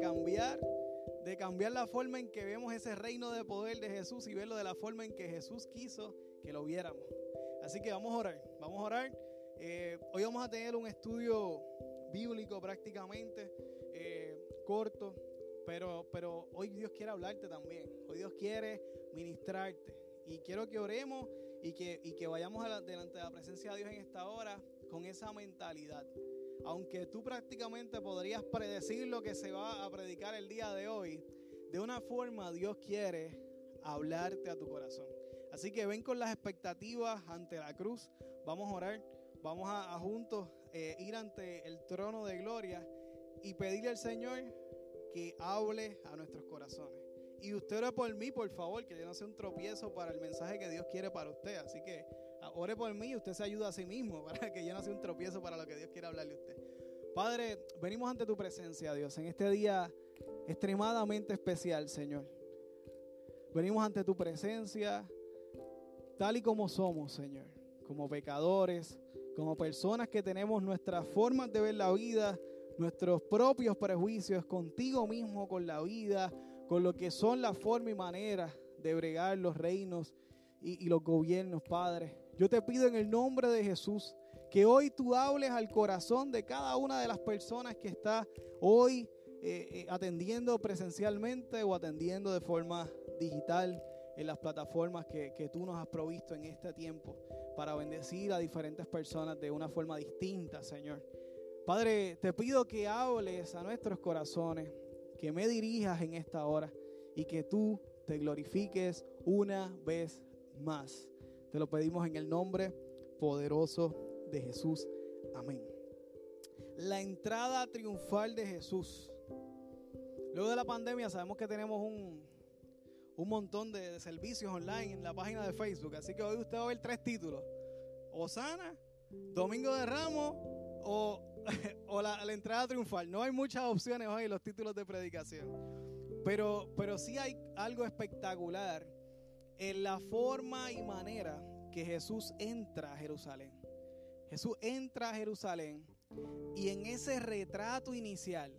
cambiar, de cambiar la forma en que vemos ese reino de poder de Jesús y verlo de la forma en que Jesús quiso que lo viéramos. Así que vamos a orar, vamos a orar. Eh, hoy vamos a tener un estudio bíblico prácticamente eh, corto, pero, pero hoy Dios quiere hablarte también. Hoy Dios quiere ministrarte. Y quiero que oremos y que, y que vayamos delante de la presencia de Dios en esta hora con esa mentalidad. Aunque tú prácticamente podrías predecir lo que se va a predicar el día de hoy, de una forma Dios quiere hablarte a tu corazón. Así que ven con las expectativas ante la cruz. Vamos a orar. Vamos a, juntos eh, ir ante el trono de gloria y pedirle al Señor que hable a nuestros corazones. Y usted ore por mí, por favor, que yo no sea un tropiezo para el mensaje que Dios quiere para usted. Así que ore por mí y usted se ayuda a sí mismo para que yo no sea un tropiezo para lo que Dios quiere hablarle a usted. Padre, venimos ante tu presencia, Dios, en este día extremadamente especial, Señor. Venimos ante tu presencia tal y como somos, Señor, como pecadores, como personas que tenemos nuestras formas de ver la vida, nuestros propios prejuicios contigo mismo, con la vida, con lo que son la forma y manera de bregar los reinos y, los gobiernos, Padre. Yo te pido en el nombre de Jesús que hoy tú hables al corazón de cada una de las personas que está hoy eh, eh, atendiendo presencialmente o atendiendo de forma digital en las plataformas que, que, tú nos has provisto en este tiempo para bendecir a diferentes personas de una forma distinta, Señor. Padre, te pido que hables a nuestros corazones, que me dirijas en esta hora y que tú te glorifiques una vez más. Te lo pedimos en el nombre poderoso de Jesús. Amén. La entrada triunfal de Jesús. Luego de la pandemia sabemos que tenemos un, un montón de, servicios online en la página de Facebook. Así que hoy usted va a ver tres títulos. Osana, Domingo de Ramos o o la, entrada triunfal. No hay muchas opciones hoy en los títulos de predicación. Pero, pero sí hay algo espectacular en la forma y manera que Jesús entra a Jerusalén. Jesús entra a Jerusalén y en ese retrato inicial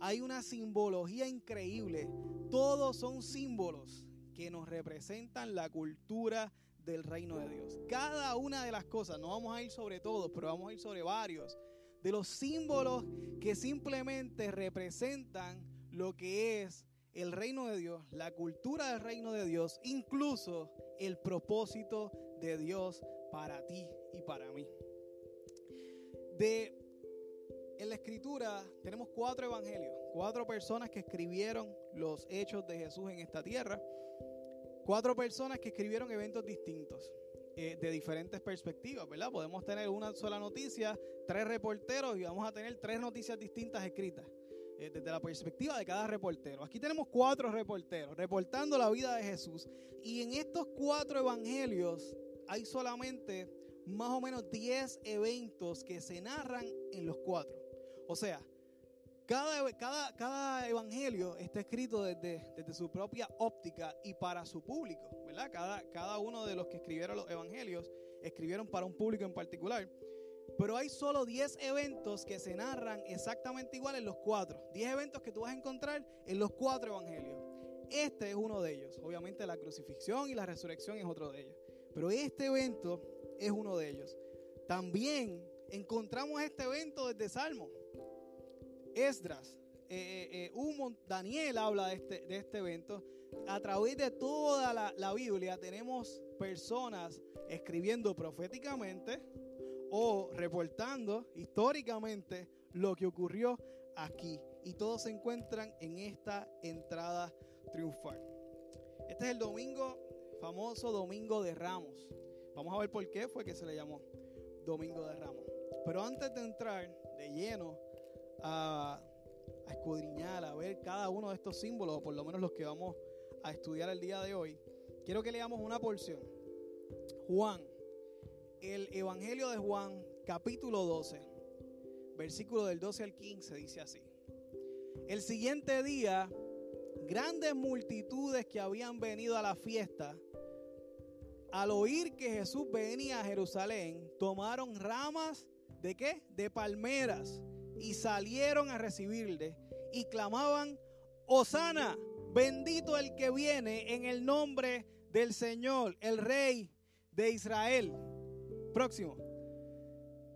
hay una simbología increíble. Todos son símbolos que nos representan la cultura del reino de Dios. Cada una de las cosas, no vamos a ir sobre todos, pero vamos a ir sobre varios de los símbolos que simplemente representan lo que es el reino de Dios, la cultura del reino de Dios, incluso el propósito de Dios para ti y para mí. De en la escritura tenemos cuatro evangelios, cuatro personas que escribieron los hechos de Jesús en esta tierra, cuatro personas que escribieron eventos distintos. Eh, de diferentes perspectivas, ¿verdad? Podemos tener una sola noticia, tres reporteros y vamos a tener tres noticias distintas escritas eh, desde la perspectiva de cada reportero. Aquí tenemos cuatro reporteros reportando la vida de Jesús y en estos cuatro evangelios hay solamente más o menos diez eventos que se narran en los cuatro. O sea, cada, cada, cada, evangelio está escrito desde, desde, su propia óptica y para su público, ¿verdad? Cada, cada uno de los que escribieron los evangelios escribieron para un público en particular. Pero hay solo 10 eventos que se narran exactamente igual en los cuatro. 10 eventos que tú vas a encontrar en los cuatro evangelios. Este es uno de ellos. Obviamente la crucifixión y la resurrección es otro de ellos. Pero este evento es uno de ellos. También encontramos este evento desde Salmo. Esdras, eh, eh, eh Daniel habla de este, de este evento. A través de toda la, Biblia tenemos personas escribiendo proféticamente o reportando históricamente lo que ocurrió aquí. Y todos se encuentran en esta entrada triunfal. Este es el domingo, famoso Domingo de Ramos. Vamos a ver por qué fue que se le llamó Domingo de Ramos. Pero antes de entrar de lleno a, escudriñar, a ver cada uno de estos símbolos, o por lo menos los que vamos a estudiar el día de hoy, quiero que leamos una porción. Juan, el Evangelio de Juan, capítulo 12, versículo del 12 al 15, dice así. El siguiente día, grandes multitudes que habían venido a la fiesta, al oír que Jesús venía a Jerusalén, tomaron ramas ¿de qué? De palmeras. Y salieron a recibirle y clamaban, Osana, bendito el que viene en el nombre del Señor, el Rey de Israel. Próximo.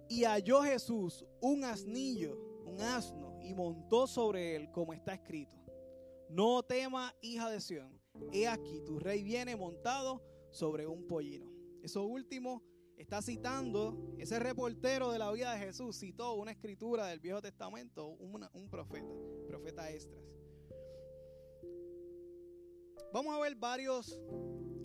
Y halló Jesús un asnillo, un asno, y montó sobre él, como está escrito. No tema, hija de Sión. He aquí, tu rey viene montado sobre un pollino. Eso último está citando, ese reportero de la vida de Jesús citó una escritura del Viejo Testamento, un profeta, profeta Estras. Vamos a ver varios,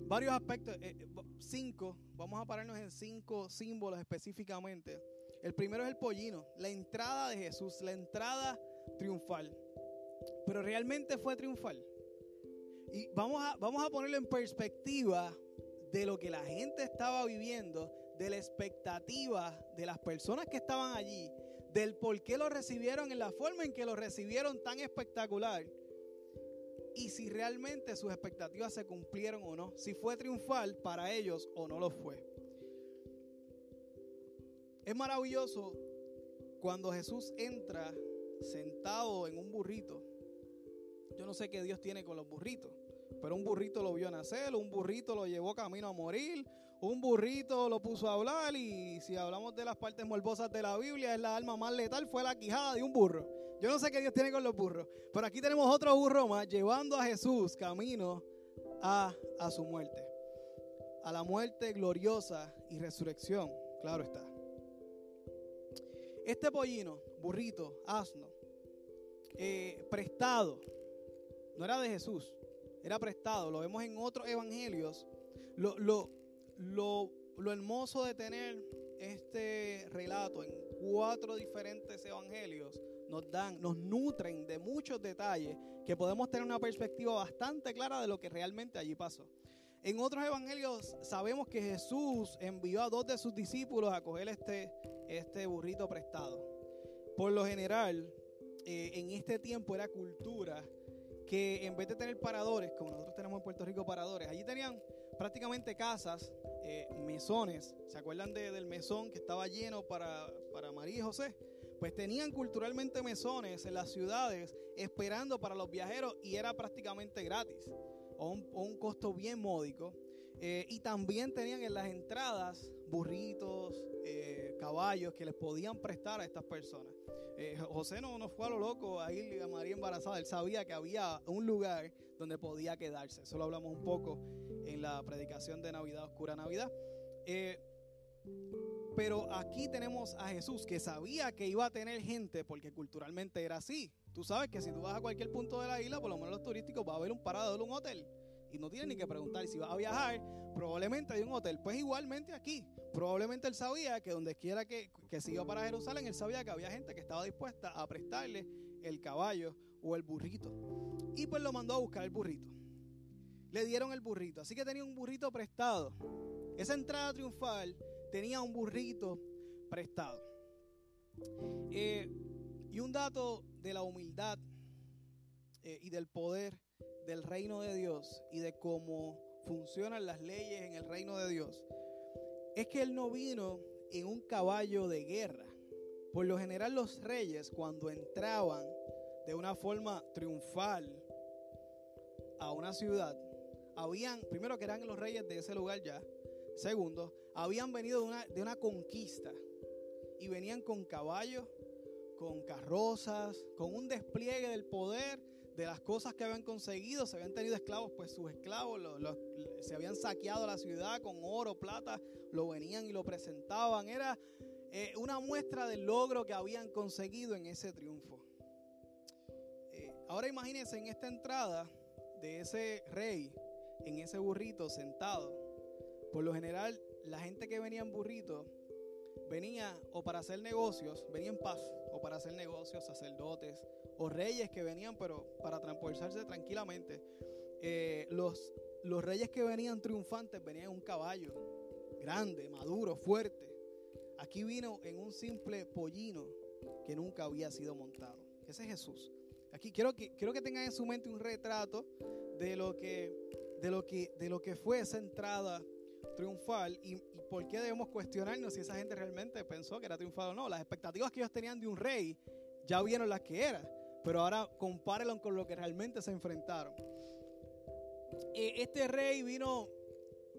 varios aspectos, eh, cinco, vamos a pararnos en cinco símbolos específicamente. El primero es el pollino, la entrada de Jesús, la entrada triunfal. Pero realmente fue triunfal. Y vamos a, vamos a ponerlo en perspectiva de lo que la gente estaba viviendo, de la expectativa de las personas que estaban allí, del por qué lo recibieron en la forma en que lo recibieron tan espectacular. Y si realmente sus expectativas se cumplieron o no, si fue triunfal para ellos o no lo fue. Es maravilloso cuando Jesús entra sentado en un burrito. Yo no sé qué Dios tiene con los burritos, pero un burrito lo vio nacer, un burrito lo llevó camino a morir, un burrito lo puso a hablar y si hablamos de las partes morbosas de la Biblia, es la alma más letal, fue la quijada de un burro. Yo no sé qué Dios tiene con los burros, pero aquí tenemos otro burro más llevando a Jesús camino a, a su muerte, a la muerte gloriosa y resurrección, claro está. Este pollino, burrito, asno, eh, prestado, no era de Jesús, era prestado. Lo vemos en otros evangelios. Lo, lo, lo, lo hermoso de tener este relato en cuatro diferentes evangelios nos dan, nos nutren de muchos detalles que podemos tener una perspectiva bastante clara de lo que realmente allí pasó. En otros evangelios sabemos que Jesús envió a dos de sus discípulos a coger este, este burrito prestado. Por lo general, eh, en este tiempo era cultura que en vez de tener paradores, como nosotros tenemos en Puerto Rico paradores, allí tenían prácticamente casas, eh, mesones. ¿Se acuerdan del mesón que estaba lleno para, para María y José? Pues tenían culturalmente mesones en las ciudades esperando para los viajeros y era prácticamente gratis o un, costo bien módico. Eh, y también tenían en las entradas burritos, eh, caballos que les podían prestar a estas personas. Eh, José no, no fue a lo loco a ir a María embarazada, él sabía que había un lugar donde podía quedarse. Eso lo hablamos un poco en la predicación de Navidad, Oscura Navidad. Pero aquí tenemos a Jesús que sabía que iba a tener gente porque culturalmente era así. Tú sabes que si tú vas a cualquier punto de la isla, por lo menos los turísticos, va a haber un parador, un hotel. Y no tienes ni que preguntar si vas a viajar, probablemente hay un hotel. Pues igualmente aquí, probablemente él sabía que donde quiera que, que se iba para Jerusalén, él sabía que había gente que estaba dispuesta a prestarle el caballo o el burrito. Y pues lo mandó a buscar el burrito. Le dieron el burrito. Así que tenía un burrito prestado. Esa entrada triunfal tenía un burrito prestado. Eh, y un dato de la humildad eh, y del poder del reino de Dios y de cómo funcionan las leyes en el reino de Dios es que Él no vino en un caballo de guerra. Por lo general los reyes cuando entraban de una forma triunfal a una ciudad, habían, primero que eran los reyes de ese lugar ya, segundo, habían venido de una, de una conquista y venían con caballos con carrozas, con un despliegue del poder de las cosas que habían conseguido. Se habían tenido esclavos, pues sus esclavos se habían saqueado la ciudad con oro, plata, lo venían y lo presentaban. Era eh, una muestra del logro que habían conseguido en ese triunfo. Eh, ahora imagínense en esta entrada de ese rey, en ese burrito sentado. Por lo general, la gente que venía en burrito venía o para hacer negocios, venía en paz, o para hacer negocios, sacerdotes o reyes que venían, pero para transportarse tranquilamente. Eh, los, los reyes que venían triunfantes venían en un caballo grande, maduro, fuerte. Aquí vino en un simple pollino que nunca había sido montado. Ese es Jesús. Aquí quiero que, quiero que tengan en su mente un retrato de lo que, de lo que, de lo que fue esa entrada triunfal y, por qué debemos cuestionarnos si esa gente realmente pensó que era triunfal o no. Las expectativas que ellos tenían de un rey ya vieron las que era, pero ahora compárenlo con lo que realmente se enfrentaron. Eh, este rey vino,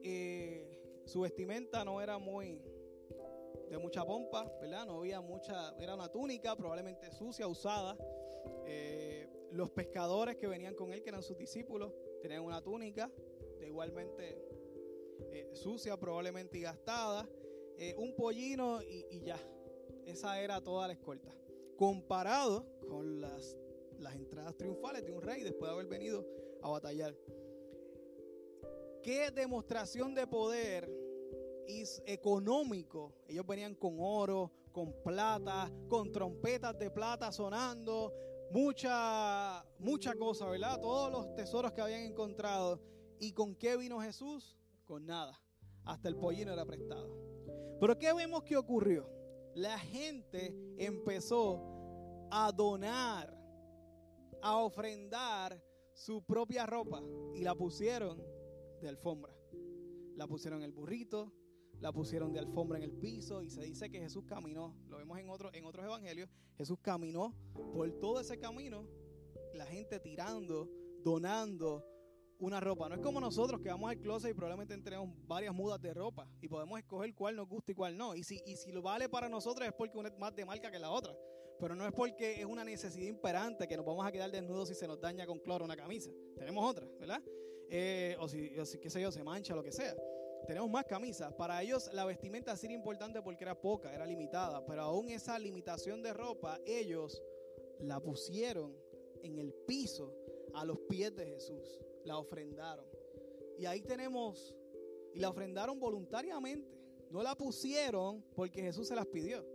eh, su vestimenta no era muy de mucha pompa, ¿verdad? No había mucha, era una túnica probablemente sucia, usada. Eh, los pescadores que venían con él, que eran sus discípulos, tenían una túnica de igualmente eh, sucia, probablemente y gastada, eh, un pollino y, ya. Esa era toda la escolta. Comparado con las, entradas triunfales de un rey después de haber venido a batallar. ¿Qué demostración de poder y económico? Ellos venían con oro, con plata, con trompetas de plata sonando, mucha, mucha cosa, ¿verdad? Todos los tesoros que habían encontrado. ¿Y con qué vino Jesús? Con nada. Hasta el pollino era prestado. Pero ¿qué vemos que ocurrió? La gente empezó a donar, a ofrendar su propia ropa y la pusieron de alfombra. La pusieron en el burrito, la pusieron de alfombra en el piso y se dice que Jesús caminó, lo vemos en, otro, en otros evangelios, Jesús caminó por todo ese camino, la gente tirando, donando una ropa. No es como nosotros que vamos al closet y probablemente tenemos varias mudas de ropa y podemos escoger cuál nos gusta y cuál no. Y si, y si lo vale para nosotros es porque una es más de marca que la otra. Pero no es porque es una necesidad imperante que nos vamos a quedar desnudos si se nos daña con cloro una camisa. Tenemos otra, ¿verdad? Eh, o, si, o si, qué sé yo, se mancha, lo que sea tenemos más camisas. Para ellos la vestimenta sí era importante porque era poca, era limitada, pero aún esa limitación de ropa, ellos la pusieron en el piso a los pies de Jesús, la ofrendaron. Y ahí tenemos, y la ofrendaron voluntariamente, no la pusieron porque Jesús se las pidió,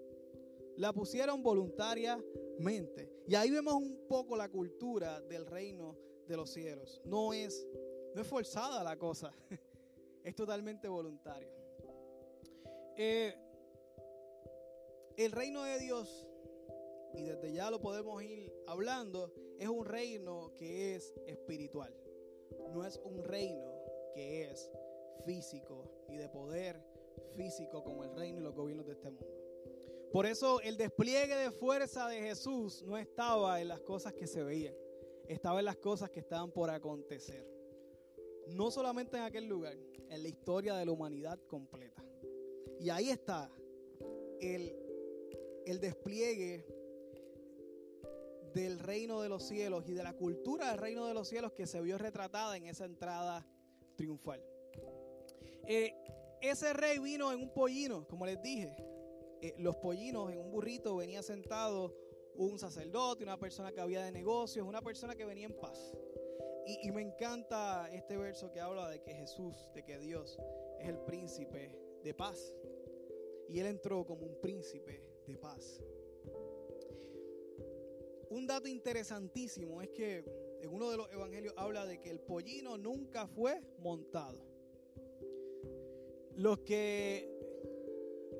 la pusieron voluntariamente. Y ahí vemos un poco la cultura del reino de los cielos. No es, no es forzada la cosa. es totalmente voluntario. Eh, el reino de Dios, y desde ya lo podemos ir hablando, es un reino que es espiritual. No es un reino que es físico y de poder físico como el reino y los gobiernos de este mundo. Por eso el despliegue de fuerza de Jesús no estaba en las cosas que se veían, estaba en las cosas que estaban por acontecer no solamente en aquel lugar, en la historia de la humanidad completa. Y ahí está el, el despliegue del reino de los cielos y de la cultura del reino de los cielos que se vio retratada en esa entrada triunfal. Eh, ese rey vino en un pollino, como les dije. Eh, los pollinos en un burrito venía sentado un sacerdote, una persona que había de negocios, una persona que venía en paz. Y, me encanta este verso que habla de que Jesús, de que Dios es el príncipe de paz. Y Él entró como un príncipe de paz. Un dato interesantísimo es que en uno de los evangelios habla de que el pollino nunca fue montado. Los que,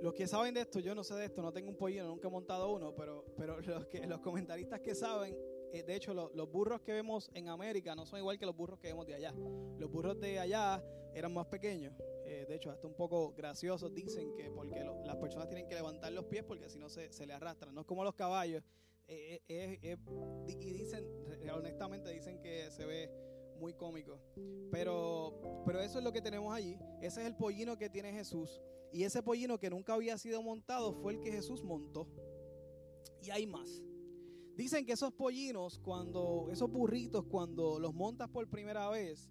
los que saben de esto, yo no sé de esto, no tengo un pollino, nunca he montado uno, pero, pero los, que, los comentaristas que saben eh, de hecho, los burros que vemos en América no son igual que los burros que vemos de allá. Los burros de allá eran más pequeños. Eh, de hecho, hasta un poco graciosos dicen que porque las personas tienen que levantar los pies porque si no se, se le arrastran. No es como los caballos. Eh, y dicen, honestamente, dicen que se ve muy cómico. Pero, pero eso es lo que tenemos allí. Ese es el pollino que tiene Jesús. Y ese pollino que nunca había sido montado fue el que Jesús montó. Y hay más. Dicen que esos pollinos, cuando, esos burritos, cuando los montas por primera vez,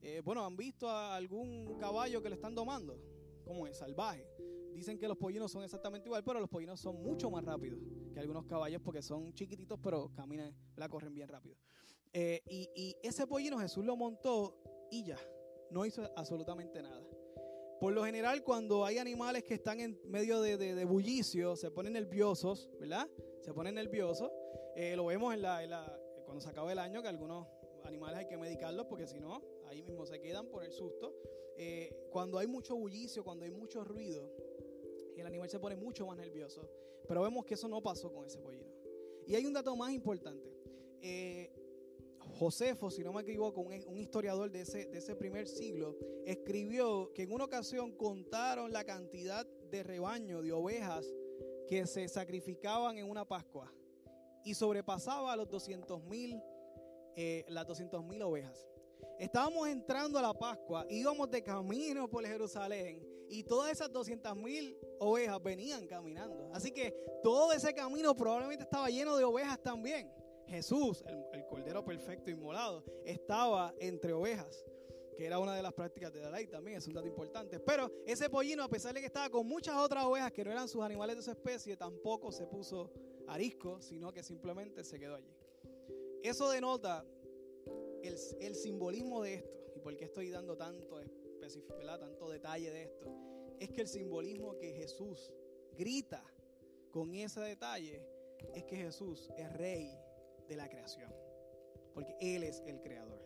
eh, bueno, han visto a algún caballo que le están domando, como es salvaje. Dicen que los pollinos son exactamente igual, pero los pollinos son mucho más rápidos que algunos caballos porque son chiquititos, pero caminan, la corren bien rápido. Eh, y, ese pollino Jesús lo montó y ya, no hizo absolutamente nada. Por lo general, cuando hay animales que están en medio de, de bullicio, se ponen nerviosos, ¿verdad? Se ponen nerviosos eh, lo vemos en la, cuando se acaba el año que algunos animales hay que medicarlos porque si no, ahí mismo se quedan por el susto. Eh, cuando hay mucho bullicio, cuando hay mucho ruido, el animal se pone mucho más nervioso. Pero vemos que eso no pasó con ese pollino. Y hay un dato más importante. Eh, Josefo, si no me equivoco, un, historiador de ese, primer siglo, escribió que en una ocasión contaron la cantidad de rebaño, de ovejas que se sacrificaban en una Pascua y sobrepasaba los 200 mil, eh, las 200 mil ovejas. Estábamos entrando a la Pascua, íbamos de camino por Jerusalén y todas esas 200 mil ovejas venían caminando. Así que todo ese camino probablemente estaba lleno de ovejas también. Jesús, el, el Cordero Perfecto Inmolado, estaba entre ovejas que era una de las prácticas de la ley también, es un dato importante. Pero ese pollino, a pesar de que estaba con muchas otras ovejas que no eran sus animales de su especie, tampoco se puso arisco, sino que simplemente se quedó allí. Eso denota el, simbolismo de esto, y por qué estoy dando tanto, tanto detalle de esto, es que el simbolismo que Jesús grita con ese detalle es que Jesús es rey de la creación, porque Él es el creador.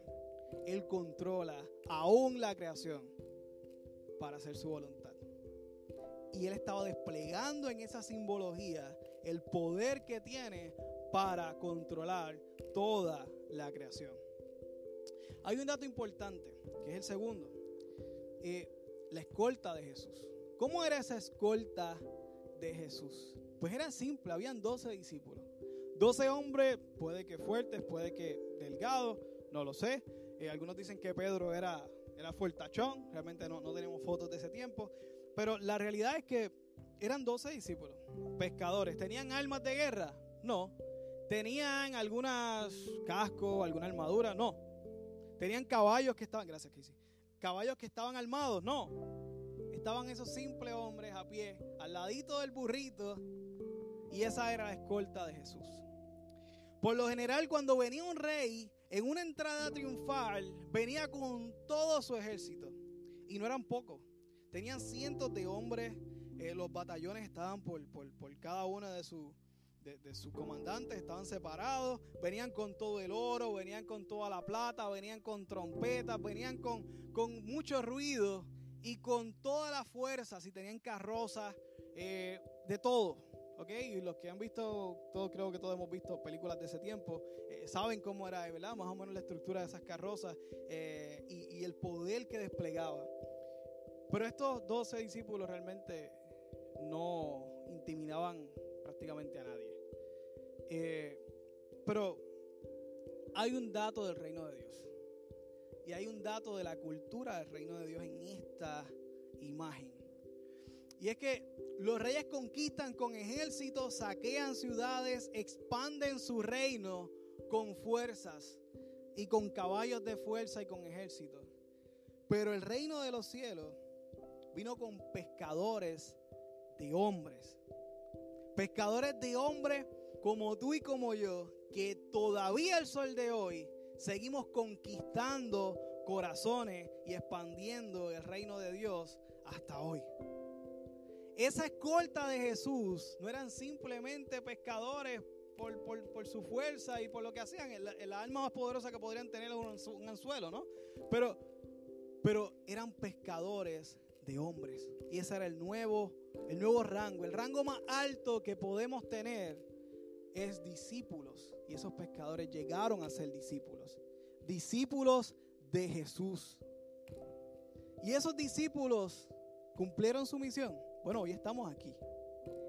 Él controla aún la creación para hacer su voluntad. Y Él estaba desplegando en esa simbología el poder que tiene para controlar toda la creación. Hay un dato importante, que es el segundo. Eh, la escolta de Jesús. ¿Cómo era esa escolta de Jesús? Pues era simple, habían 12 discípulos. 12 hombres, puede que fuertes, puede que delgados, no lo sé. Eh, algunos dicen que Pedro era, era fuertachón, realmente no, no tenemos fotos de ese tiempo. Pero la realidad es que eran 12 discípulos, pescadores. ¿Tenían armas de guerra? No. ¿Tenían algunas cascos, alguna armadura? No. ¿Tenían caballos que estaban, gracias Casey, caballos que estaban armados? No. Estaban esos simples hombres a pie, al ladito del burrito, y esa era la escolta de Jesús. Por lo general, cuando venía un rey en una entrada triunfal, venía con todo su ejército. Y no eran pocos. Tenían cientos de hombres. Eh, los batallones estaban por, por, cada una de, de, sus comandantes, estaban separados. Venían con todo el oro, venían con toda la plata, venían con trompetas, venían con, con mucho ruido y con toda la fuerza. Si tenían carrozas, eh, de todo. ¿ok? Y los que han visto, todo, creo que todos hemos visto películas de ese tiempo, eh, saben cómo era, ¿verdad? Más o menos la estructura de esas carrozas eh, y, el poder que desplegaba. Pero estos 12 discípulos realmente no intimidaban prácticamente a nadie. Eh, pero hay un dato del reino de Dios. Y hay un dato de la cultura del reino de Dios en esta imagen. Y es que los reyes conquistan con ejércitos, saquean ciudades, expanden su reino con fuerzas y con caballos de fuerza y con ejércitos. Pero el reino de los cielos vino con pescadores de hombres. Pescadores de hombres como tú y como yo, que todavía el sol de hoy seguimos conquistando corazones y expandiendo el reino de Dios hasta hoy. Esa escolta de Jesús no eran simplemente pescadores por, su fuerza y por lo que hacían. El, alma más poderosa que podrían tener un, un anzuelo, ¿no? Pero, pero eran pescadores de hombres. Y ese era el nuevo, el nuevo rango. El rango más alto que podemos tener es discípulos. Y esos pescadores llegaron a ser discípulos. Discípulos de Jesús. Y esos discípulos cumplieron su misión. Bueno, hoy estamos aquí.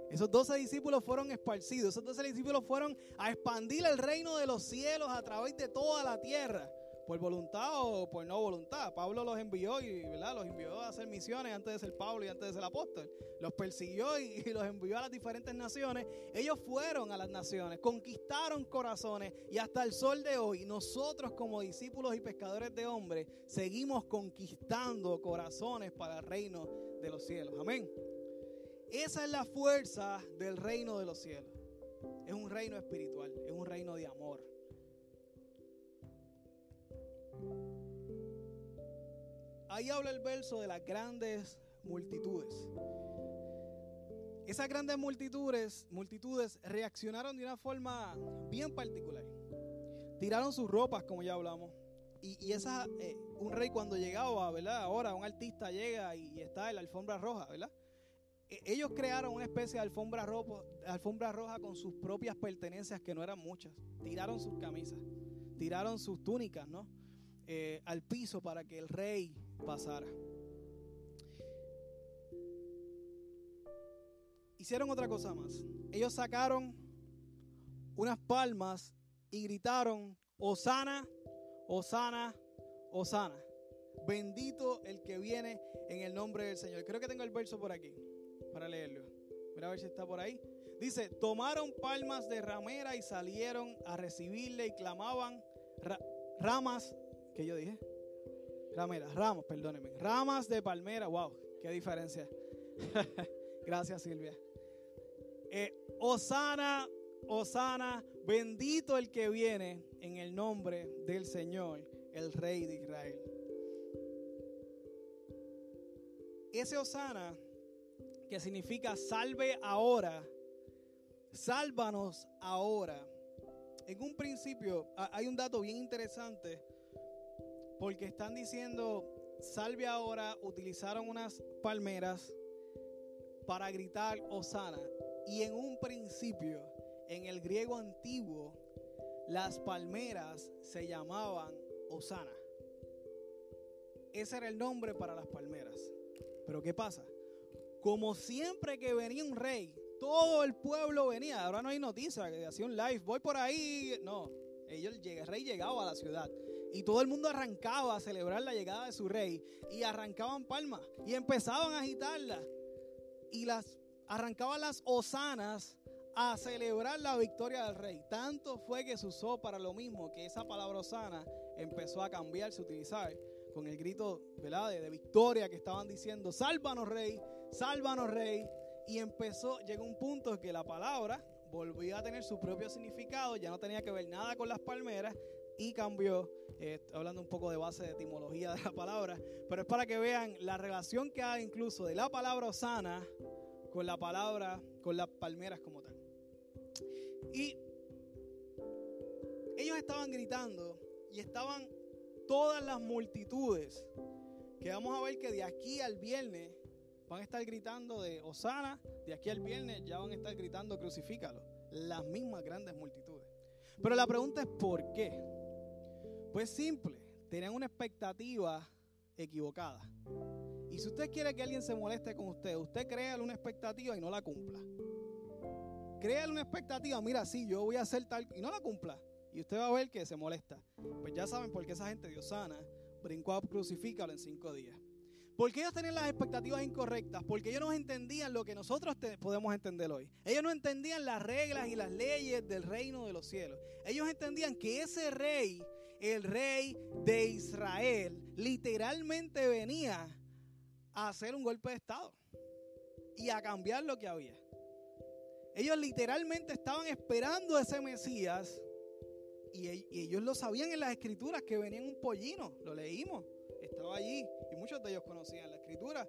Esos doce discípulos fueron esparcidos. Esos doce discípulos fueron a expandir el reino de los cielos a través de toda la tierra. Por voluntad o por no voluntad. Pablo los envió y los envió a hacer misiones antes de ser Pablo y antes de ser apóstol. Los persiguió y, y los envió a las diferentes naciones. Ellos fueron a las naciones, conquistaron corazones y hasta el sol de hoy nosotros como discípulos y pescadores de hombres seguimos conquistando corazones para el reino de los cielos. Amén. Esa es la fuerza del reino de los cielos. Es un reino espiritual, es un reino de amor. Ahí habla el verso de las grandes multitudes. Esas grandes multitudes, multitudes reaccionaron de una forma bien particular. Tiraron sus ropas, como ya hablamos. Y, esa, eh, un rey cuando llegaba, ¿verdad? Ahora un artista llega y está en la alfombra roja, ¿verdad? E, ellos crearon una especie de alfombra, alfombra roja con sus propias pertenencias que no eran muchas. Tiraron sus camisas. tiraron sus túnicas, ¿no? Eh, al piso para que el rey pasara. Hicieron otra cosa más. Ellos sacaron unas palmas y gritaron, Osana, Osana, Osana. Bendito el que viene en el nombre del Señor. Creo que tengo el verso por aquí para leerlo. Mira a ver si está por ahí. Dice, tomaron palmas de ramera y salieron a recibirle y clamaban ramas, ¿qué yo dije? Rameras, ramos, perdónenme. Ramas de palmera, wow, qué diferencia. Gracias Silvia. Eh, Osana, Osana, bendito el que viene en el nombre del Señor, el Rey de Israel. Ese Osana, que significa salve ahora, sálvanos ahora. En un principio hay un dato bien interesante porque están diciendo salve ahora, utilizaron unas palmeras para gritar Osana. Y en un principio, en el griego antiguo, las palmeras se llamaban Osana. Ese era el nombre para las palmeras. Pero ¿qué pasa? Como siempre que venía un rey, todo el pueblo venía. Ahora no hay noticia que hacía un live, voy por ahí. No, ellos, el rey llegaba a la ciudad y todo el mundo arrancaba a celebrar la llegada de su rey y arrancaban palmas y empezaban a agitarlas y las arrancaban las osanas a celebrar la victoria del rey. Tanto fue que se usó para lo mismo que esa palabra osana empezó a cambiarse, a utilizar con el grito De, de victoria que estaban diciendo, sálvanos rey, sálvanos rey. Y empezó, llegó un punto que la palabra volvió a tener su propio significado, ya no tenía que ver nada con las palmeras y cambió, eh, hablando un poco de base de etimología de la palabra, pero es para que vean la relación que hay incluso de la palabra osana con la palabra, con las palmeras como tal. Y ellos estaban gritando y estaban todas las multitudes, que vamos a ver que de aquí al viernes van a estar gritando de Osana, de aquí al viernes ya van a estar gritando crucifícalo, las mismas grandes multitudes. Pero la pregunta es ¿por qué? Pues simple, tenían una expectativa equivocada. Y si usted quiere que alguien se moleste con usted, usted créale una expectativa y no la cumpla. Créale una expectativa, mira, sí, yo voy a hacer tal y no la cumpla. Y usted va a ver que se molesta. Pues ya saben por qué esa gente diosana brincó a crucifícalo en cinco días. Porque ellos tenían las expectativas incorrectas, porque ellos no entendían lo que nosotros podemos entender hoy. Ellos no entendían las reglas y las leyes del reino de los cielos. Ellos entendían que ese rey, el rey de Israel, literalmente venía a hacer un golpe de Estado y a cambiar lo que había. Ellos literalmente estaban esperando a ese Mesías y, ellos lo sabían en las escrituras que venía un pollino, lo leímos, estaba allí y muchos de ellos conocían la escritura.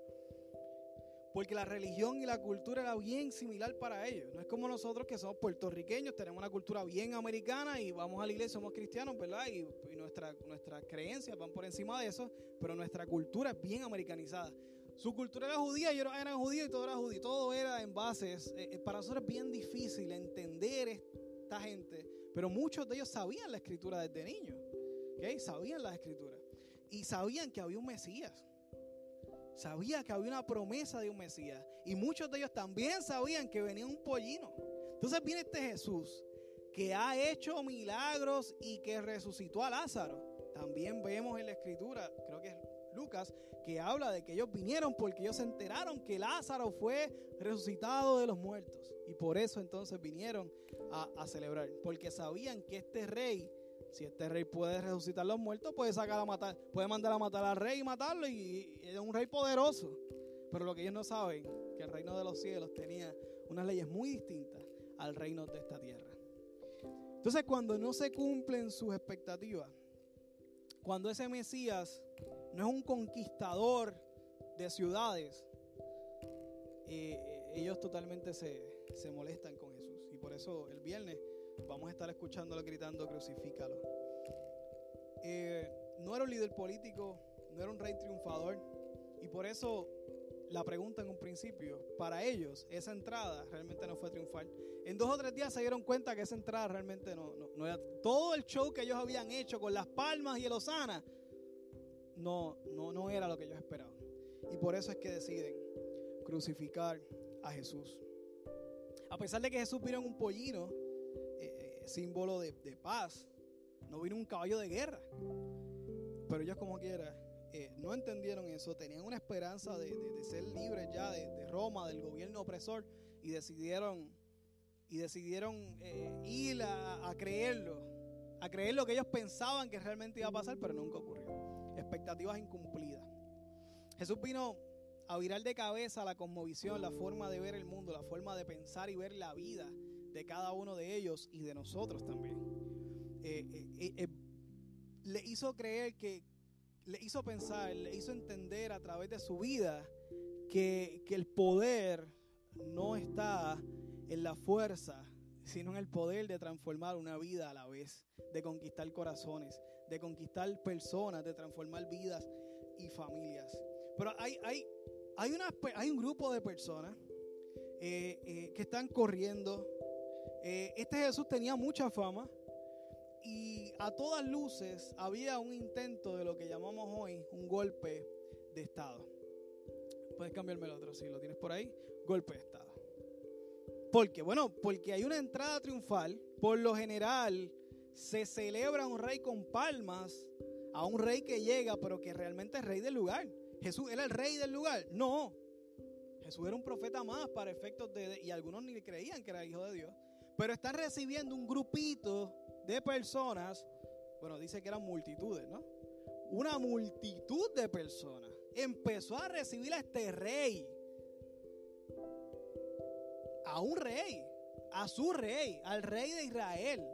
Porque la religión y la cultura era bien similar para ellos. No es como nosotros que somos puertorriqueños, tenemos una cultura bien americana y vamos a la iglesia, somos cristianos, ¿verdad? Y, nuestra, nuestras creencias van por encima de eso, pero nuestra cultura es bien americanizada. Su cultura era judía, ellos eran judíos y todo era judío. Todo era en bases. Eh, eh, para nosotros es bien difícil entender esta gente pero muchos de ellos sabían la escritura desde niños. ¿okay? Sabían la escritura. Y sabían que había un Mesías. Sabían que había una promesa de un Mesías. Y muchos de ellos también sabían que venía un pollino. Entonces viene este Jesús que ha hecho milagros y que resucitó a Lázaro. También vemos en la escritura, creo que es Lucas, que habla de que ellos vinieron porque ellos se enteraron que Lázaro fue resucitado de los muertos. Y por eso entonces vinieron a, celebrar. Porque sabían que este rey, si este rey puede resucitar los muertos, puede sacar a matar, puede mandar a matar al rey y matarlo. Y, es un rey poderoso. Pero lo que ellos no saben, que el reino de los cielos tenía unas leyes muy distintas al reino de esta tierra. Entonces cuando no se cumplen sus expectativas, cuando ese Mesías no es un conquistador de ciudades, eh, ellos totalmente se, molestan con Jesús. Y por eso el viernes vamos a estar escuchándolo gritando, crucifícalo. Eh, no era un líder político, no era un rey triunfador. Y por eso la pregunta en un principio, para ellos esa entrada realmente no fue triunfal. En dos o tres días se dieron cuenta que esa entrada realmente no, no, era todo el show que ellos habían hecho con las palmas y el Osana. No, no, no era lo que ellos esperaban. Y por eso es que deciden crucificar a Jesús. A pesar de que Jesús vino en un pollino, símbolo de, paz, no vino un caballo de guerra. Pero ellos como quiera, eh, no entendieron eso, tenían una esperanza de, ser libres ya de, Roma, del gobierno opresor, y decidieron, y decidieron ir a, creerlo, a creer lo que ellos pensaban que realmente iba a pasar, pero nunca ocurrió. Expectativas incumplidas. Jesús vino a virar de cabeza la conmovisión, la forma de ver el mundo, la forma de pensar y ver la vida de cada uno de ellos y de nosotros también. Eh, eh, eh, le hizo creer que, le hizo pensar, le hizo entender a través de su vida que, que el poder no está en la fuerza, sino en el poder de transformar una vida a la vez, de conquistar corazones, de conquistar personas, de transformar vidas y familias. Pero hay, hay, hay, un grupo de personas que están corriendo. Eh, este Jesús tenía mucha fama y a todas luces había un intento de lo que llamamos hoy un golpe de Estado. Puedes cambiarme el otro, si lo tienes por ahí. Golpe de Estado. ¿Por qué? Bueno, porque hay una entrada triunfal. Por lo general se celebra un rey con palmas a un rey que llega, pero que realmente es rey del lugar. Jesús era el rey del lugar. No. Jesús era un profeta más para efectos de, y algunos ni creían que era hijo de Dios. Pero están recibiendo un grupito de personas, bueno, dice que eran multitudes, ¿no? Una multitud de personas empezó a recibir a este rey. A un rey, a su rey, al rey de Israel.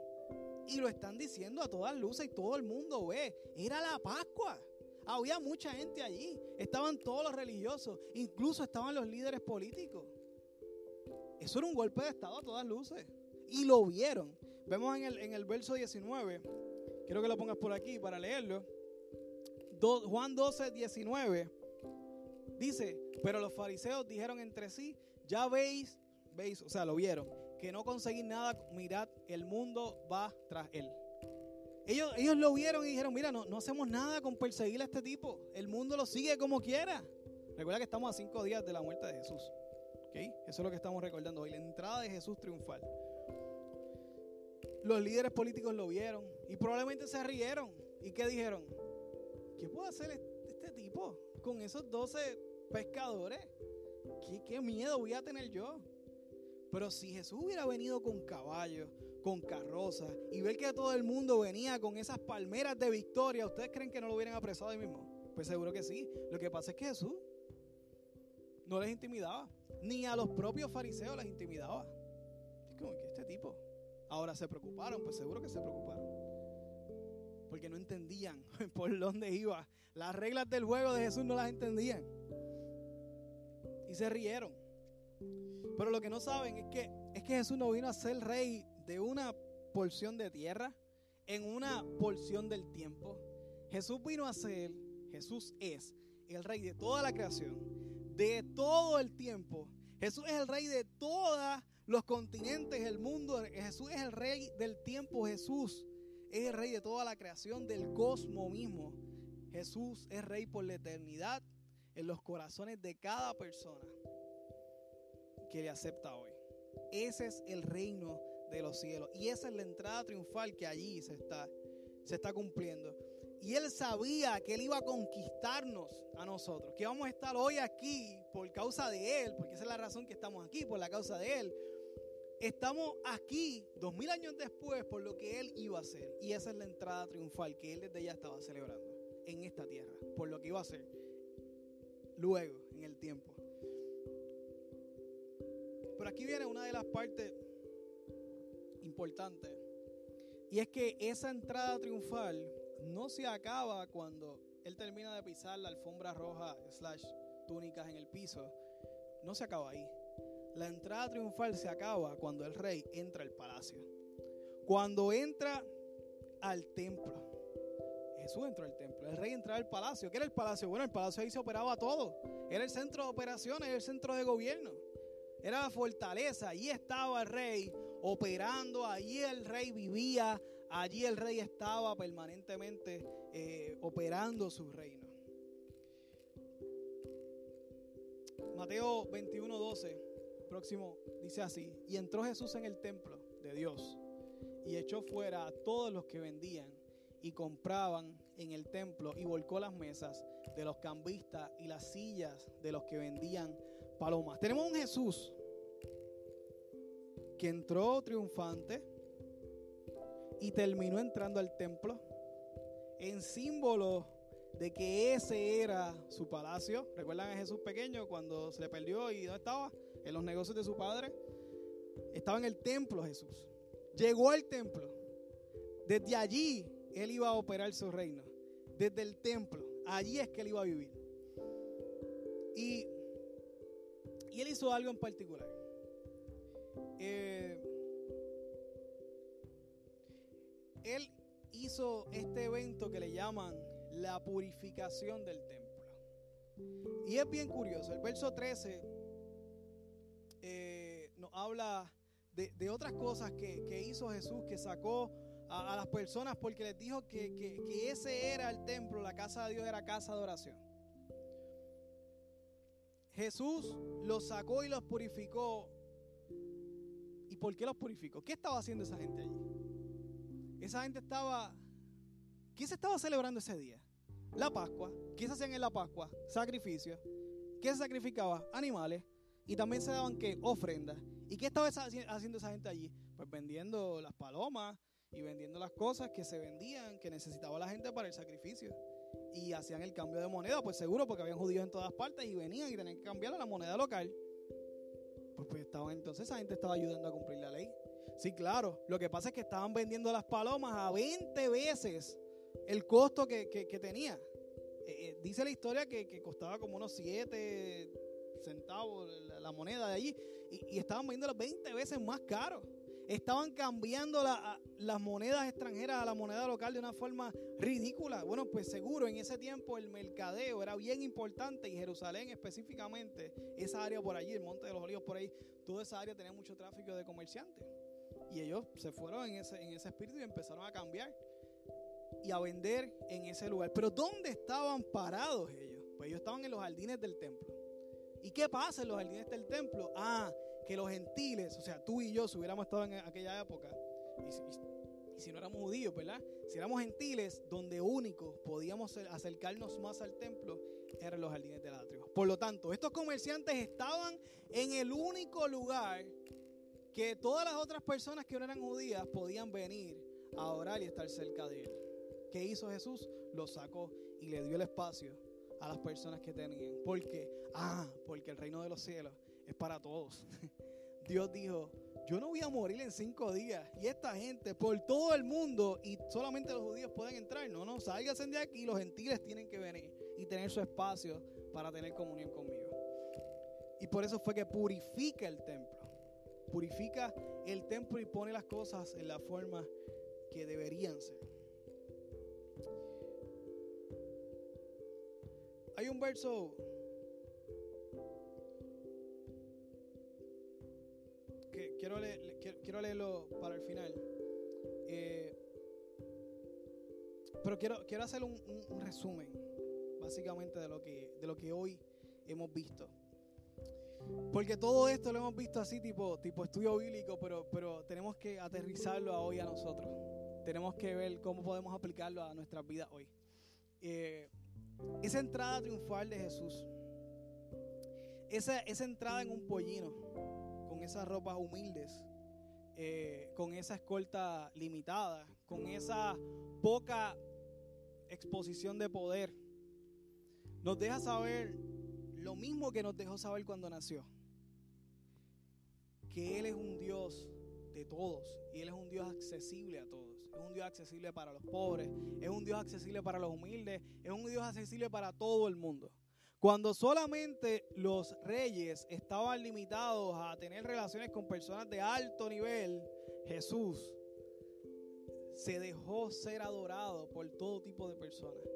Y lo están diciendo a todas luces y todo el mundo ve. Era la Pascua. Había mucha gente allí. Estaban todos los religiosos. Incluso estaban los líderes políticos. Eso era un golpe de Estado a todas luces. Y lo vieron. Vemos en el, en el verso 19. Quiero que lo pongas por aquí para leerlo. Juan 12, 19. Dice, pero los fariseos dijeron entre sí, ya veis, veis, o sea, lo vieron, que no conseguís nada, mirad, el mundo va tras él. Ellos, ellos lo vieron y dijeron, mira, no, no hacemos nada con perseguir a este tipo. El mundo lo sigue como quiera. Recuerda que estamos a cinco días de la muerte de Jesús. ¿Okay? Eso es lo que estamos recordando hoy, la entrada de Jesús triunfal. Los líderes políticos lo vieron y probablemente se rieron. ¿Y qué dijeron? ¿Qué puede hacer este tipo con esos doce pescadores? ¿Qué, ¿Qué miedo voy a tener yo? Pero si Jesús hubiera venido con caballos, con carrozas y ver que todo el mundo venía con esas palmeras de victoria, ¿ustedes creen que no lo hubieran apresado ahí mismo? Pues seguro que sí. Lo que pasa es que Jesús no les intimidaba, ni a los propios fariseos les intimidaba. Es como que este tipo. Ahora se preocuparon, pues seguro que se preocuparon. Porque no entendían por dónde iba. Las reglas del juego de Jesús no las entendían. Y se rieron. Pero lo que no saben es que, es que Jesús no vino a ser rey de una porción de tierra en una porción del tiempo. Jesús vino a ser, Jesús es el rey de toda la creación, de todo el tiempo. Jesús es el rey de todos los continentes, el mundo. Jesús es el rey del tiempo. Jesús es el rey de toda la creación, del cosmos mismo. Jesús es rey por la eternidad en los corazones de cada persona que le acepta hoy. Ese es el reino de los cielos. Y esa es la entrada triunfal que allí se está, se está cumpliendo. Y él sabía que él iba a conquistarnos a nosotros, que vamos a estar hoy aquí por causa de él, porque esa es la razón que estamos aquí, por la causa de él. Estamos aquí dos mil años después por lo que él iba a hacer. Y esa es la entrada triunfal que él desde ya estaba celebrando en esta tierra, por lo que iba a hacer luego en el tiempo. Pero aquí viene una de las partes importante. Y es que esa entrada triunfal no se acaba cuando él termina de pisar la alfombra roja slash túnicas en el piso. No se acaba ahí. La entrada triunfal se acaba cuando el rey entra al palacio. Cuando entra al templo. Jesús entró al templo. El rey entra al palacio. ¿Qué era el palacio? Bueno, el palacio ahí se operaba todo. Era el centro de operaciones, el centro de gobierno. era la fortaleza. Allí estaba el rey operando, allí el rey vivía, allí el rey estaba permanentemente eh, operando su reino. Mateo 21, 12, próximo, dice así, y entró Jesús en el templo de Dios y echó fuera a todos los que vendían y compraban en el templo y volcó las mesas de los cambistas y las sillas de los que vendían palomas. Tenemos un Jesús que entró triunfante y terminó entrando al templo en símbolo de que ese era su palacio. ¿Recuerdan a Jesús pequeño cuando se le perdió y dónde estaba? En los negocios de su padre. Estaba en el templo Jesús. Llegó al templo. Desde allí él iba a operar su reino. Desde el templo. Allí es que él iba a vivir. Y, y él hizo algo en particular. Eh, él hizo este evento que le llaman la purificación del templo. Y es bien curioso. El verso 13 eh, nos habla de, otras cosas que, hizo Jesús, que sacó a, las personas porque les dijo que, que ese era el templo, la casa de Dios era casa de oración. Jesús los sacó y los purificó. ¿Y por qué los purificó? ¿Qué estaba haciendo esa gente allí? Esa gente estaba... ¿Qué se estaba celebrando ese día? La Pascua. ¿Qué se hacían en la Pascua? Sacrificios. ¿Qué se sacrificaba? Animales. Y también se daban qué? Ofrendas. ¿Y qué estaba haciendo esa gente allí? Pues vendiendo las palomas y vendiendo las cosas que se vendían, que necesitaba la gente para el sacrificio. Y hacían el cambio de moneda, pues seguro, porque habían judíos en todas partes y venían y tenían que cambiar la moneda local. Pues, pues estaban, entonces esa gente estaba ayudando a cumplir la ley. Sí, claro. Lo que pasa es que estaban vendiendo las palomas a 20 veces el costo que, tenía. Eh, eh, dice la historia que, costaba como unos 7 centavos la, moneda de allí. Y, estaban vendiendo 20 veces más caro. Estaban cambiando las monedas extranjeras a la moneda local de una forma ridícula. Bueno, pues seguro en ese tiempo el mercadeo era bien importante y Jerusalén específicamente, esa área por allí, el Monte de los Olivos por ahí, toda esa área tenía mucho tráfico de comerciantes. Y ellos se fueron en ese, en ese espíritu y empezaron a cambiar y a vender en ese lugar. Pero ¿dónde estaban parados ellos? Pues ellos estaban en los jardines del templo. ¿Y qué pasa en los jardines del templo? Ah, que los gentiles, o sea, tú y yo, si hubiéramos estado en aquella época, y si, no éramos judíos, ¿verdad? Si éramos gentiles, donde único podíamos acercarnos más al templo, eran los jardines del atrio. Por lo tanto, estos comerciantes estaban en el único lugar que todas las otras personas que no eran judías podían venir a orar y estar cerca de él. ¿Qué hizo Jesús? Lo sacó y le dio el espacio a las personas que tenían. ¿Por qué? Ah, porque el reino de los cielos es para todos. Dios dijo, yo no voy a morir en cinco días. Y esta gente por todo el mundo y solamente los judíos pueden entrar. No, no, salgan de aquí. Los gentiles tienen que venir y tener su espacio para tener comunión conmigo. Y por eso fue que purifica el templo purifica el templo y pone las cosas en la forma que deberían ser. Hay un verso quiero, leerlo para el final. Eh, pero quiero, quiero hacer un, un, resumen, básicamente, de lo, que, de lo que hoy hemos visto. Porque todo esto lo hemos visto así, tipo, tipo estudio bíblico, pero, pero tenemos que aterrizarlo a hoy a nosotros. Tenemos que ver cómo podemos aplicarlo a nuestras vidas hoy. Eh, esa entrada triunfal de Jesús, esa, esa entrada en un pollino, con esas ropas humildes, eh, con esa escolta limitada, con esa poca exposición de poder, nos deja saber lo mismo que nos dejó saber cuando nació. Que Él es un Dios de todos y Él es un Dios accesible a todos. Es un Dios accesible para los pobres, es un Dios accesible para los humildes, es un Dios accesible para todo el mundo. Cuando solamente los reyes estaban limitados a tener relaciones con personas de alto nivel, Jesús se dejó ser adorado por todo tipo de personas.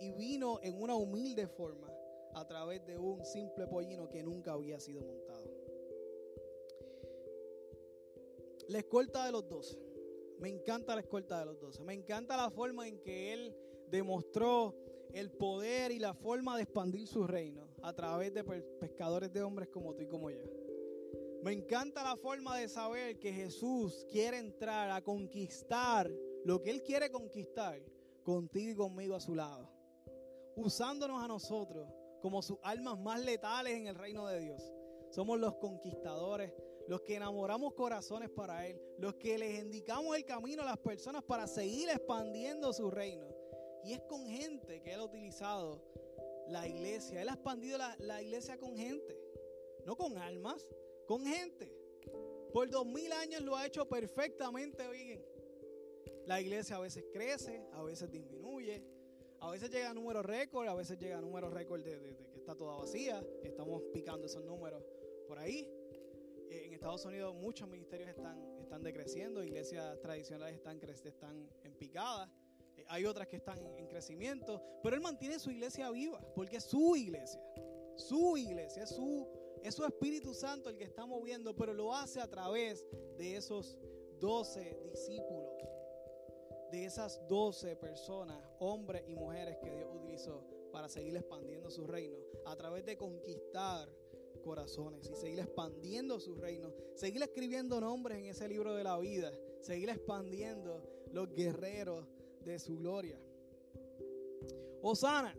Y vino en una humilde forma a través de un simple pollino que nunca había sido montado. la escolta de los doce. Me encanta la escolta de los doce. Me encanta la forma en que él demostró el poder y la forma de expandir su reino a través de pescadores de hombres como tú y como yo. Me encanta la forma de saber que Jesús quiere entrar a conquistar lo que Él quiere conquistar contigo y conmigo a su lado, usándonos a nosotros como sus almas más letales en el reino de Dios. Somos los conquistadores, los que enamoramos corazones para Él, los que les indicamos el camino a las personas para seguir expandiendo su reino. Y es con gente que Él ha utilizado la iglesia. Él ha expandido la, iglesia con gente, no con almas, con gente. Por dos mil años lo ha hecho perfectamente bien. La iglesia a veces crece, a veces disminuye, a veces llega a números récord, a veces llega a números récord de, que está toda vacía. Estamos picando esos números por ahí. Eh, en Estados Unidos muchos ministerios están, están decreciendo, iglesias tradicionales están, están en picada. Hay otras que están en crecimiento, pero él mantiene su iglesia viva, porque es su iglesia, su iglesia, es su, es su Espíritu Santo el que está moviendo, pero lo hace a través de esos doce discípulos de esas doce personas, hombres y mujeres que Dios utilizó para seguir expandiendo su reino, a través de conquistar corazones y seguir expandiendo su reino, seguir escribiendo nombres en ese libro de la vida, seguir expandiendo los guerreros de su gloria. Osana,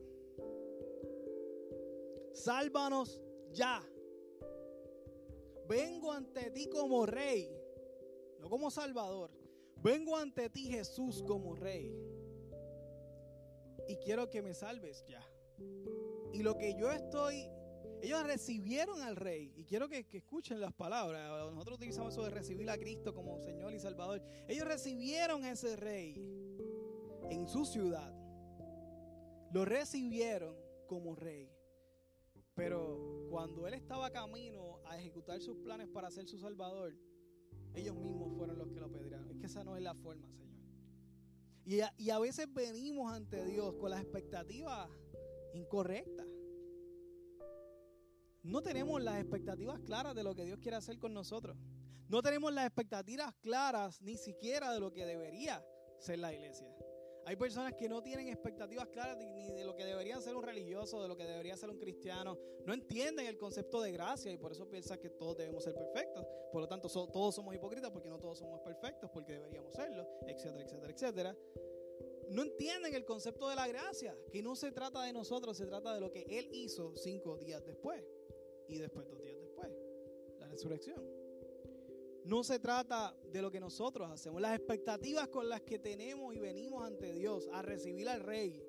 sálvanos ya. Vengo ante ti como rey, no como salvador. Vengo ante ti Jesús como rey. Y quiero que me salves ya. Y lo que yo estoy, ellos recibieron al rey. Y quiero que, que escuchen las palabras. Nosotros utilizamos eso de recibir a Cristo como Señor y Salvador. Ellos recibieron a ese rey en su ciudad. Lo recibieron como rey. Pero cuando él estaba camino a ejecutar sus planes para ser su Salvador, ellos mismos fueron los que lo pedían. Es que esa no es la forma, Señor. Y a veces venimos ante Dios con las expectativas incorrectas. No tenemos las expectativas claras de lo que Dios quiere hacer con nosotros. No tenemos las expectativas claras ni siquiera de lo que debería ser la iglesia. Hay personas que no tienen expectativas claras ni de lo que debería ser un religioso, de lo que debería ser un cristiano. No entienden el concepto de gracia y por eso piensan que todos debemos ser perfectos. Por lo tanto, todos somos hipócritas porque no todos somos perfectos, porque deberíamos serlo, etcétera, etcétera, etcétera. No entienden el concepto de la gracia, que no se trata de nosotros, se trata de lo que Él hizo cinco días después y después dos días después, la resurrección. No se trata de lo que nosotros hacemos, las expectativas con las que tenemos y venimos ante Dios a recibir al Rey.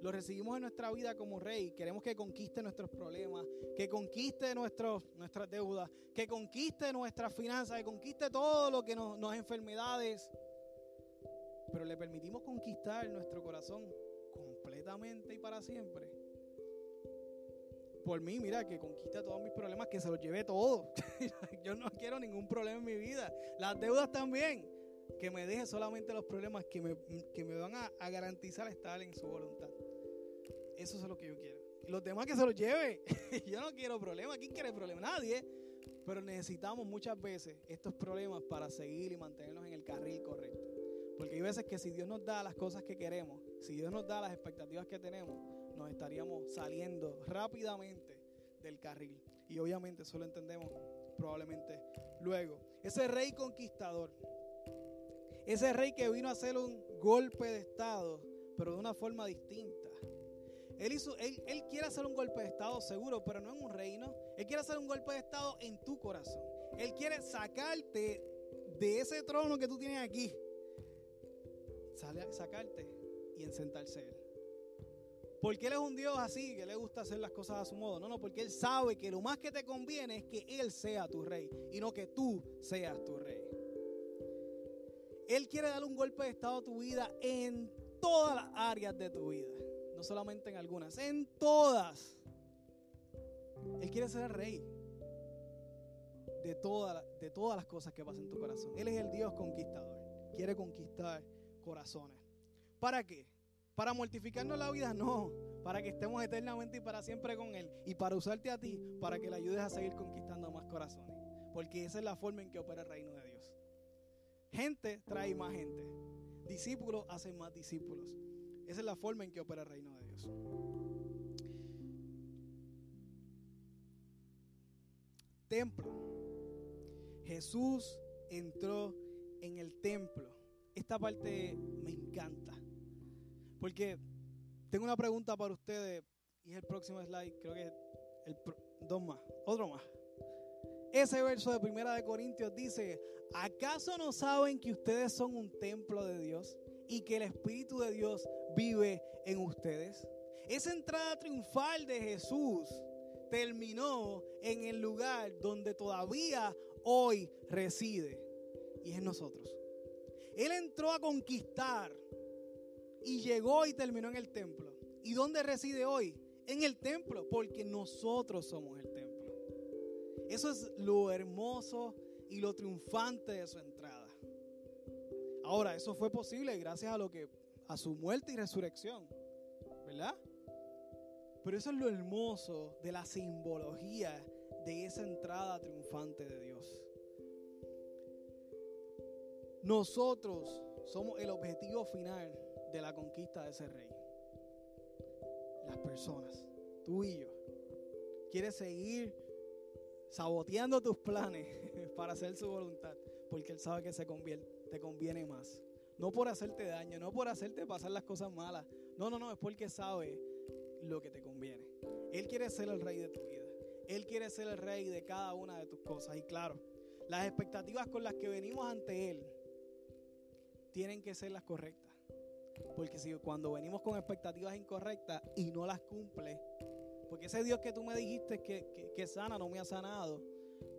Lo recibimos en nuestra vida como Rey. Queremos que conquiste nuestros problemas, que conquiste nuestros, nuestras deudas, que conquiste nuestras finanzas, que conquiste todo lo que nos, nos enfermedades. Pero le permitimos conquistar nuestro corazón completamente y para siempre por mí, mira, que conquista todos mis problemas, que se los lleve todo. Yo no quiero ningún problema en mi vida. Las deudas también. Que me deje solamente los problemas que me, que me van a, a, garantizar estar en su voluntad. Eso es lo que yo quiero. Los demás que se los lleve. yo no quiero problemas. ¿Quién quiere problemas? Nadie. Pero necesitamos muchas veces estos problemas para seguir y mantenernos en el carril correcto. Porque hay veces que si Dios nos da las cosas que queremos, si Dios nos da las expectativas que tenemos, nos estaríamos saliendo rápidamente del carril. Y obviamente eso lo entendemos probablemente luego. Ese rey conquistador, ese rey que vino a hacer un golpe de Estado, pero de una forma distinta. Él, hizo, él, él quiere hacer un golpe de Estado seguro, pero no en un reino. Él quiere hacer un golpe de Estado en tu corazón. Él quiere sacarte de ese trono que tú tienes aquí. Sacarte y ensentarse él. Porque Él es un Dios así, que le gusta hacer las cosas a su modo. No, no, porque Él sabe que lo más que te conviene es que Él sea tu rey y no que tú seas tu rey. Él quiere dar un golpe de estado a tu vida en todas las áreas de tu vida. No solamente en algunas, en todas. Él quiere ser el rey de, toda, de todas las cosas que pasan en tu corazón. Él es el Dios conquistador. Quiere conquistar corazones. ¿Para qué? Para mortificarnos la vida, no. Para que estemos eternamente y para siempre con Él. Y para usarte a ti, para que le ayudes a seguir conquistando más corazones. Porque esa es la forma en que opera el reino de Dios. Gente trae más gente. Discípulos hacen más discípulos. Esa es la forma en que opera el reino de Dios. Templo. Jesús entró en el templo. Esta parte me encanta. Porque tengo una pregunta para ustedes y es el próximo slide, creo que el dos más, otro más. Ese verso de Primera de Corintios dice, ¿acaso no saben que ustedes son un templo de Dios y que el Espíritu de Dios vive en ustedes? Esa entrada triunfal de Jesús terminó en el lugar donde todavía hoy reside y es nosotros. Él entró a conquistar y llegó y terminó en el templo. ¿Y dónde reside hoy? En el templo, porque nosotros somos el templo. Eso es lo hermoso y lo triunfante de su entrada. Ahora, eso fue posible gracias a lo que a su muerte y resurrección, ¿verdad? Pero eso es lo hermoso de la simbología de esa entrada triunfante de Dios. Nosotros somos el objetivo final de la conquista de ese rey. Las personas, tú y yo. ¿Quieres seguir saboteando tus planes para hacer su voluntad, porque Él sabe que se convierte, te conviene más. No por hacerte daño, no por hacerte pasar las cosas malas. No, no, no, es porque sabe lo que te conviene. Él quiere ser el rey de tu vida. Él quiere ser el rey de cada una de tus cosas. Y claro, las expectativas con las que venimos ante Él tienen que ser las correctas. Porque si cuando venimos con expectativas incorrectas y no las cumple, porque ese Dios que tú me dijiste que, que, sana no me ha sanado.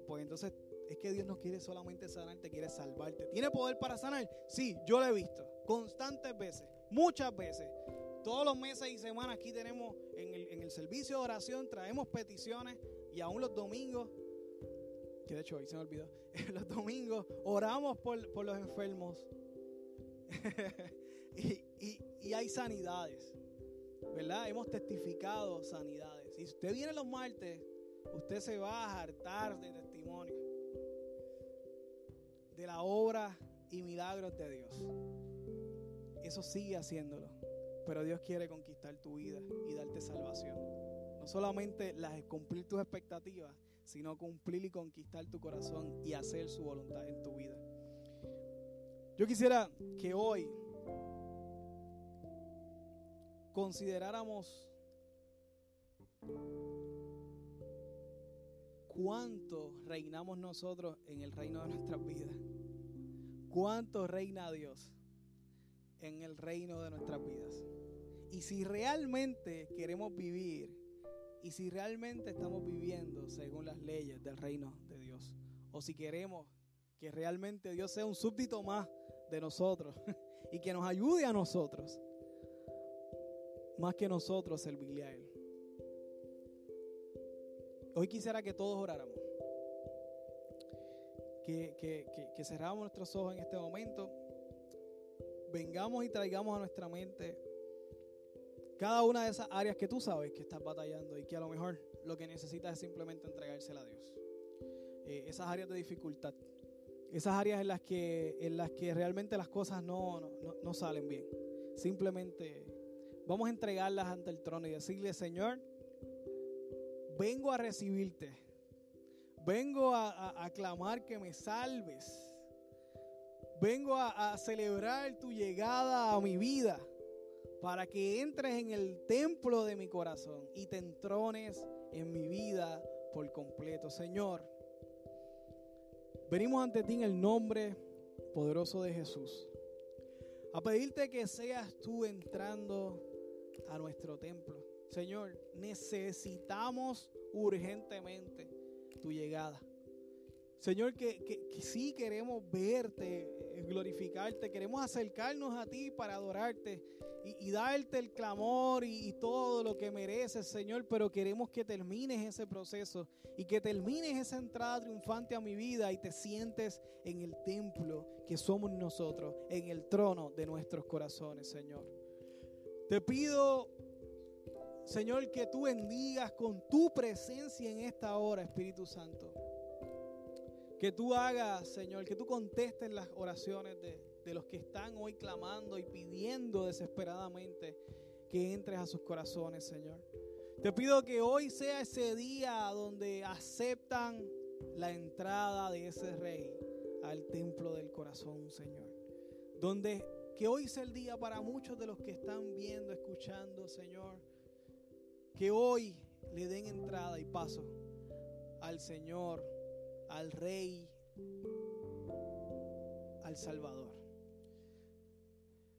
Pues entonces es que Dios no quiere solamente sanarte, quiere salvarte. ¿Tiene poder para sanar? Sí, yo lo he visto. Constantes veces, muchas veces. Todos los meses y semanas aquí tenemos en el, en el servicio de oración, traemos peticiones y aún los domingos, que de hecho hoy se me olvidó, los domingos oramos por, por los enfermos. y, y, hay sanidades, ¿verdad? Hemos testificado sanidades. Si usted viene los martes, usted se va a hartar de testimonio de la obra y milagros de Dios. Eso sigue haciéndolo. Pero Dios quiere conquistar tu vida y darte salvación. No solamente las, cumplir tus expectativas, sino cumplir y conquistar tu corazón y hacer su voluntad en tu vida. Yo quisiera que hoy consideráramos ¿Cuánto reinamos nosotros en el reino de nuestras vidas? ¿Cuánto reina Dios en el reino de nuestras vidas? Y si realmente queremos vivir y si realmente estamos viviendo según las leyes del reino de Dios, o si queremos que realmente Dios sea un súbdito más de nosotros y que nos ayude a nosotros, más que nosotros servirle a Él. Hoy quisiera que todos oráramos. Que, que, cerramos nuestros ojos en este momento. Vengamos y traigamos a nuestra mente cada una de esas áreas que tú sabes que estás batallando y que a lo mejor lo que necesitas es simplemente entregársela a Dios. Eh, esas áreas de dificultad. Esas áreas en las que, en las que realmente las cosas no, no, no salen bien. Simplemente vamos a entregarlas ante el trono y decirle, Señor, vengo a recibirte. Vengo a, a, clamar que me salves. Vengo a, a celebrar tu llegada a mi vida para que entres en el templo de mi corazón y te entrones en mi vida por completo. Señor, venimos ante ti en el nombre poderoso de Jesús a pedirte que seas tú entrando a nuestro templo. Señor, necesitamos urgentemente tu llegada. Señor, que, que, sí queremos verte, eh, glorificarte, queremos acercarnos a ti para adorarte y, darte el clamor y, y, todo lo que mereces, Señor, pero queremos que termines ese proceso y que termines esa entrada triunfante a mi vida y te sientes en el templo que somos nosotros, en el trono de nuestros corazones, Señor. Te pido Señor, que tú bendigas con tu presencia en esta hora, Espíritu Santo. Que tú hagas, Señor, que tú contestes las oraciones de, de los que están hoy clamando y pidiendo desesperadamente que entres a sus corazones, Señor. Te pido que hoy sea ese día donde aceptan la entrada de ese rey al templo del corazón, Señor. Donde que hoy sea el día para muchos de los que están viendo, escuchando, Señor. Que hoy le den entrada y paso al Señor, al Rey, al Salvador.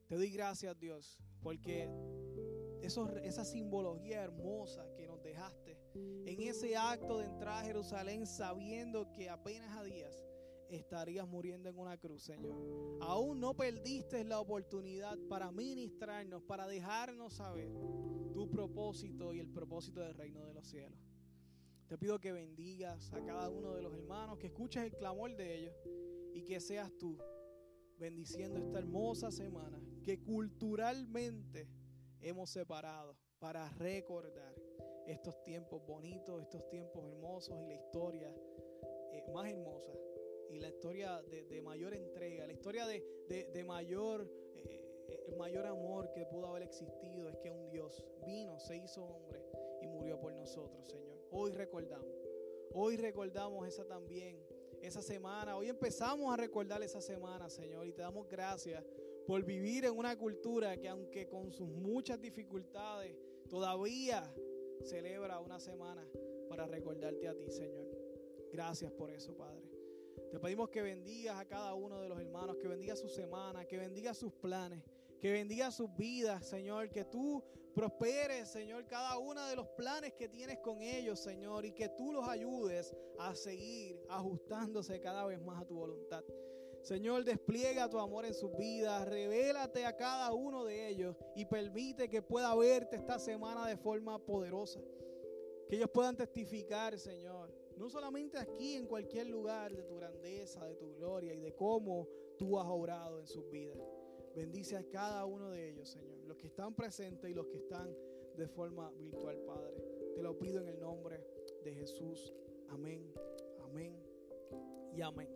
Te doy gracias, Dios, porque esa simbología hermosa que nos dejaste en ese acto de entrar a Jerusalén sabiendo que apenas a días estarías muriendo en una cruz, Señor. Aún no perdiste la oportunidad para ministrarnos, para dejarnos saber tu propósito y el propósito del reino de los cielos. Te pido que bendigas a cada uno de los hermanos, que escuches el clamor de ellos y que seas tú bendiciendo esta hermosa semana que culturalmente hemos separado para recordar estos tiempos bonitos, estos tiempos hermosos y la historia eh, más hermosa y la historia de, mayor entrega, la historia de, mayor, eh, el mayor amor que pudo haber existido es que un Dios vino, se hizo hombre y murió por nosotros, Señor. Hoy recordamos, hoy recordamos esa también, esa semana, hoy empezamos a recordar esa semana, Señor, y te damos gracias por vivir en una cultura que aunque con sus muchas dificultades, todavía celebra una semana para recordarte a ti, Señor. Gracias por eso, Padre. Te pedimos que bendigas a cada uno de los hermanos, que bendiga su semana, que bendiga sus planes, que bendiga sus vidas, Señor, que tú prosperes, Señor, cada uno de los planes que tienes con ellos, Señor, y que tú los ayudes a seguir ajustándose cada vez más a tu voluntad. Señor, despliega tu amor en sus vidas, revélate a cada uno de ellos y permite que pueda verte esta semana de forma poderosa. Que ellos puedan testificar, Señor, no solamente aquí, en cualquier lugar, de tu grandeza, de tu gloria y de cómo tú has obrado en sus vidas. Bendice a cada uno de ellos, Señor, los que están presentes y los que están de forma virtual, Padre. Te lo pido en el nombre de Jesús. Amén, amén y amén.